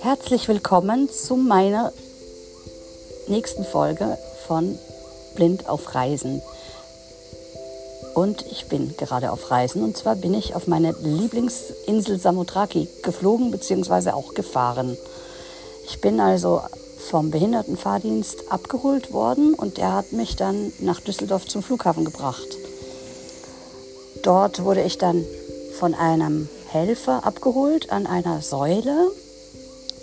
Herzlich willkommen zu meiner nächsten Folge von Blind auf Reisen. Und ich bin gerade auf Reisen und zwar bin ich auf meine Lieblingsinsel Samothraki geflogen bzw. auch gefahren. Ich bin also vom Behindertenfahrdienst abgeholt worden und er hat mich dann nach Düsseldorf zum Flughafen gebracht. Dort wurde ich dann von einem Helfer abgeholt an einer Säule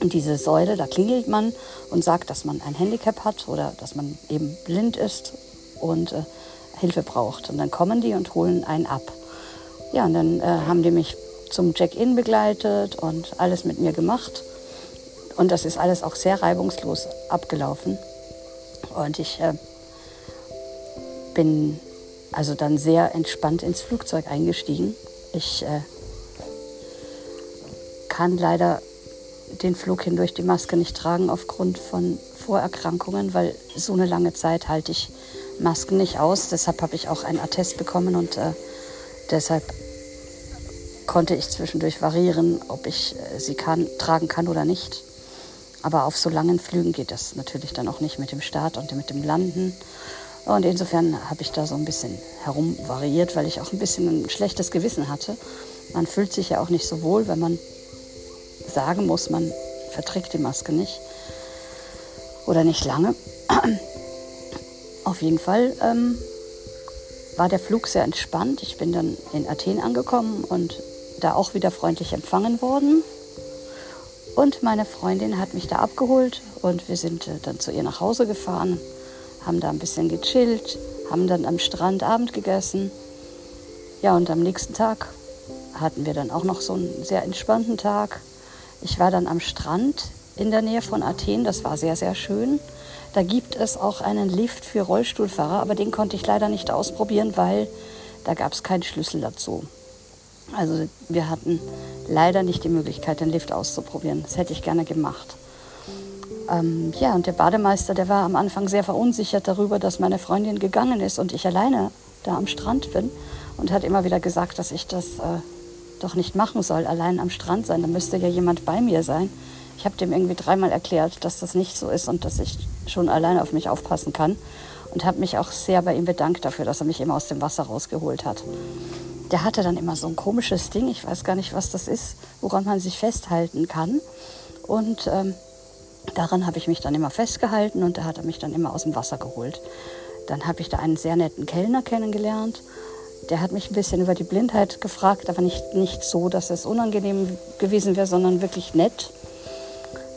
und diese Säule, da klingelt man und sagt, dass man ein Handicap hat oder dass man eben blind ist und äh, Hilfe braucht. Und dann kommen die und holen einen ab. Ja, und dann äh, haben die mich zum Check-in begleitet und alles mit mir gemacht. Und das ist alles auch sehr reibungslos abgelaufen. Und ich äh, bin also dann sehr entspannt ins Flugzeug eingestiegen. Ich äh, kann leider den Flug hindurch die Maske nicht tragen aufgrund von Vorerkrankungen, weil so eine lange Zeit halte ich Masken nicht aus. Deshalb habe ich auch einen Attest bekommen und äh, deshalb konnte ich zwischendurch variieren, ob ich äh, sie kann, tragen kann oder nicht. Aber auf so langen Flügen geht das natürlich dann auch nicht mit dem Start und mit dem Landen. Und insofern habe ich da so ein bisschen herumvariiert, weil ich auch ein bisschen ein schlechtes Gewissen hatte. Man fühlt sich ja auch nicht so wohl, wenn man sagen muss, man verträgt die Maske nicht oder nicht lange. Auf jeden Fall ähm, war der Flug sehr entspannt. Ich bin dann in Athen angekommen und da auch wieder freundlich empfangen worden. Und meine Freundin hat mich da abgeholt und wir sind äh, dann zu ihr nach Hause gefahren, haben da ein bisschen gechillt, haben dann am Strand Abend gegessen. Ja, und am nächsten Tag hatten wir dann auch noch so einen sehr entspannten Tag. Ich war dann am Strand in der Nähe von Athen, das war sehr, sehr schön. Da gibt es auch einen Lift für Rollstuhlfahrer, aber den konnte ich leider nicht ausprobieren, weil da gab es keinen Schlüssel dazu. Also wir hatten leider nicht die Möglichkeit, den Lift auszuprobieren. Das hätte ich gerne gemacht. Ähm, ja, und der Bademeister, der war am Anfang sehr verunsichert darüber, dass meine Freundin gegangen ist und ich alleine da am Strand bin und hat immer wieder gesagt, dass ich das äh, doch nicht machen soll, allein am Strand sein. Da müsste ja jemand bei mir sein. Ich habe dem irgendwie dreimal erklärt, dass das nicht so ist und dass ich schon alleine auf mich aufpassen kann. Und habe mich auch sehr bei ihm bedankt dafür, dass er mich immer aus dem Wasser rausgeholt hat. Der hatte dann immer so ein komisches Ding, ich weiß gar nicht, was das ist, woran man sich festhalten kann. Und ähm, daran habe ich mich dann immer festgehalten und da hat er mich dann immer aus dem Wasser geholt. Dann habe ich da einen sehr netten Kellner kennengelernt der hat mich ein bisschen über die Blindheit gefragt, aber nicht, nicht so, dass es unangenehm gewesen wäre, sondern wirklich nett.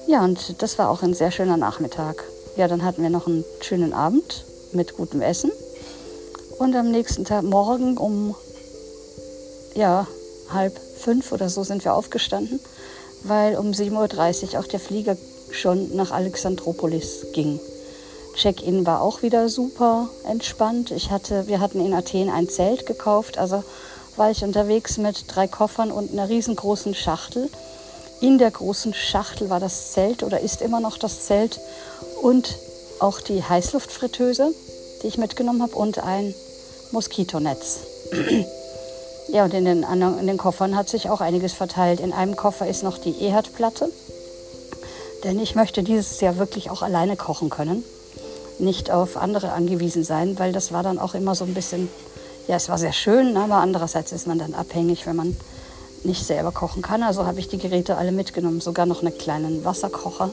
Ja, und das war auch ein sehr schöner Nachmittag. Ja, dann hatten wir noch einen schönen Abend mit gutem Essen. Und am nächsten Tag, morgen um ja, halb fünf oder so sind wir aufgestanden, weil um 7.30 Uhr auch der Flieger schon nach Alexandropolis ging. Check-in war auch wieder super entspannt. Ich hatte, wir hatten in Athen ein Zelt gekauft, also war ich unterwegs mit drei Koffern und einer riesengroßen Schachtel. In der großen Schachtel war das Zelt oder ist immer noch das Zelt und auch die Heißluftfritteuse, die ich mitgenommen habe und ein Moskitonetz. ja, und in den, in den Koffern hat sich auch einiges verteilt. In einem Koffer ist noch die E-Herdplatte, denn ich möchte dieses Jahr wirklich auch alleine kochen können nicht auf andere angewiesen sein, weil das war dann auch immer so ein bisschen, ja, es war sehr schön, aber andererseits ist man dann abhängig, wenn man nicht selber kochen kann. Also habe ich die Geräte alle mitgenommen, sogar noch einen kleinen Wasserkocher.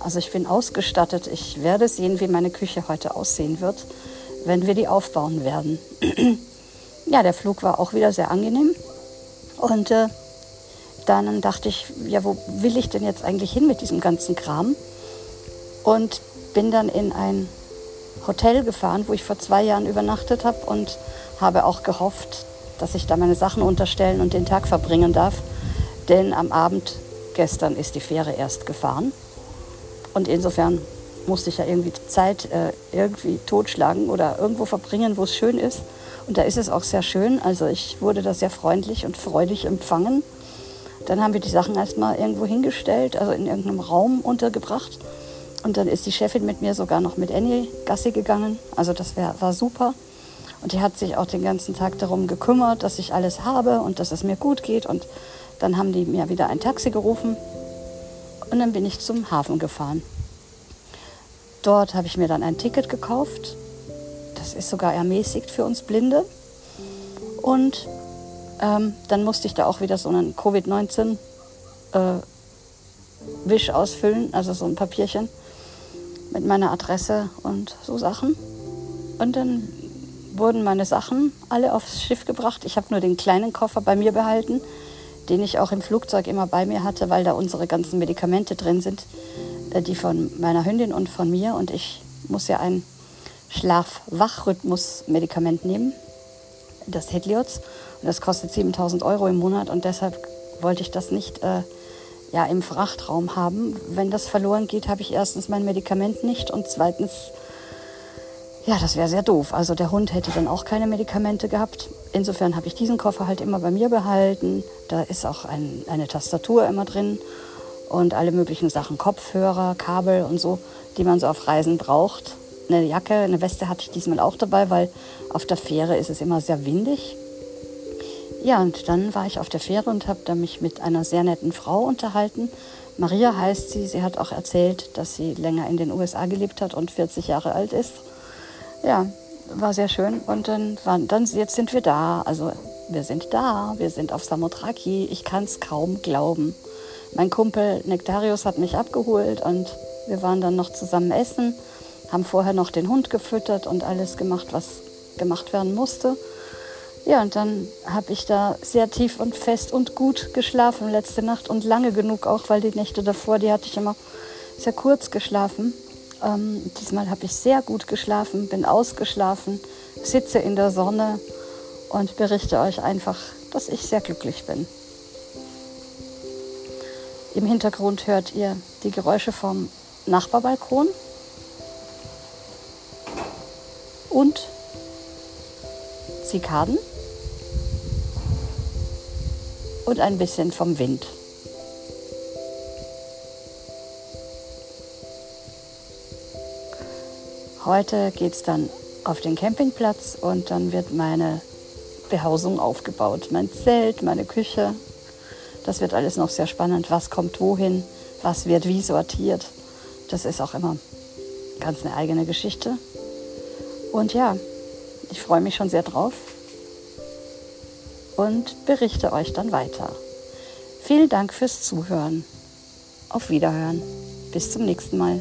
Also ich bin ausgestattet. Ich werde sehen, wie meine Küche heute aussehen wird, wenn wir die aufbauen werden. ja, der Flug war auch wieder sehr angenehm. Und äh, dann dachte ich, ja, wo will ich denn jetzt eigentlich hin mit diesem ganzen Kram? Und bin dann in ein Hotel gefahren, wo ich vor zwei Jahren übernachtet habe und habe auch gehofft, dass ich da meine Sachen unterstellen und den Tag verbringen darf. Denn am Abend gestern ist die Fähre erst gefahren. Und insofern musste ich ja irgendwie Zeit äh, irgendwie totschlagen oder irgendwo verbringen, wo es schön ist. Und da ist es auch sehr schön. Also ich wurde da sehr freundlich und freudig empfangen. Dann haben wir die Sachen erstmal irgendwo hingestellt, also in irgendeinem Raum untergebracht. Und dann ist die Chefin mit mir sogar noch mit Annie Gassi gegangen. Also das wär, war super. Und die hat sich auch den ganzen Tag darum gekümmert, dass ich alles habe und dass es mir gut geht. Und dann haben die mir wieder ein Taxi gerufen und dann bin ich zum Hafen gefahren. Dort habe ich mir dann ein Ticket gekauft. Das ist sogar ermäßigt für uns Blinde. Und ähm, dann musste ich da auch wieder so einen Covid-19-Wisch äh, ausfüllen, also so ein Papierchen mit meiner Adresse und so Sachen. Und dann wurden meine Sachen alle aufs Schiff gebracht. Ich habe nur den kleinen Koffer bei mir behalten, den ich auch im Flugzeug immer bei mir hatte, weil da unsere ganzen Medikamente drin sind, die von meiner Hündin und von mir. Und ich muss ja ein Schlaf-Wach-Rhythmus-Medikament nehmen, das Hedliots. Und das kostet 7000 Euro im Monat und deshalb wollte ich das nicht äh, ja, im Frachtraum haben. Wenn das verloren geht, habe ich erstens mein Medikament nicht und zweitens ja, das wäre sehr doof. Also der Hund hätte dann auch keine Medikamente gehabt. Insofern habe ich diesen Koffer halt immer bei mir behalten. Da ist auch ein, eine Tastatur immer drin und alle möglichen Sachen, Kopfhörer, Kabel und so, die man so auf Reisen braucht. Eine Jacke, eine Weste hatte ich diesmal auch dabei, weil auf der Fähre ist es immer sehr windig. Ja, und dann war ich auf der Fähre und habe mich mit einer sehr netten Frau unterhalten. Maria heißt sie. Sie hat auch erzählt, dass sie länger in den USA gelebt hat und 40 Jahre alt ist ja, war sehr schön. Und dann waren, dann, jetzt sind wir da. Also wir sind da, wir sind auf Samothraki. Ich kann es kaum glauben. Mein Kumpel Nektarius hat mich abgeholt und wir waren dann noch zusammen essen, haben vorher noch den Hund gefüttert und alles gemacht, was gemacht werden musste. Ja, und dann habe ich da sehr tief und fest und gut geschlafen letzte Nacht und lange genug auch, weil die Nächte davor, die hatte ich immer sehr kurz geschlafen. Ähm, diesmal habe ich sehr gut geschlafen, bin ausgeschlafen, sitze in der Sonne und berichte euch einfach, dass ich sehr glücklich bin. Im Hintergrund hört ihr die Geräusche vom Nachbarbalkon und Zikaden und ein bisschen vom Wind. Heute geht es dann auf den Campingplatz und dann wird meine Behausung aufgebaut. Mein Zelt, meine Küche. Das wird alles noch sehr spannend. Was kommt wohin? Was wird wie sortiert? Das ist auch immer ganz eine eigene Geschichte. Und ja, ich freue mich schon sehr drauf und berichte euch dann weiter. Vielen Dank fürs Zuhören. Auf Wiederhören. Bis zum nächsten Mal.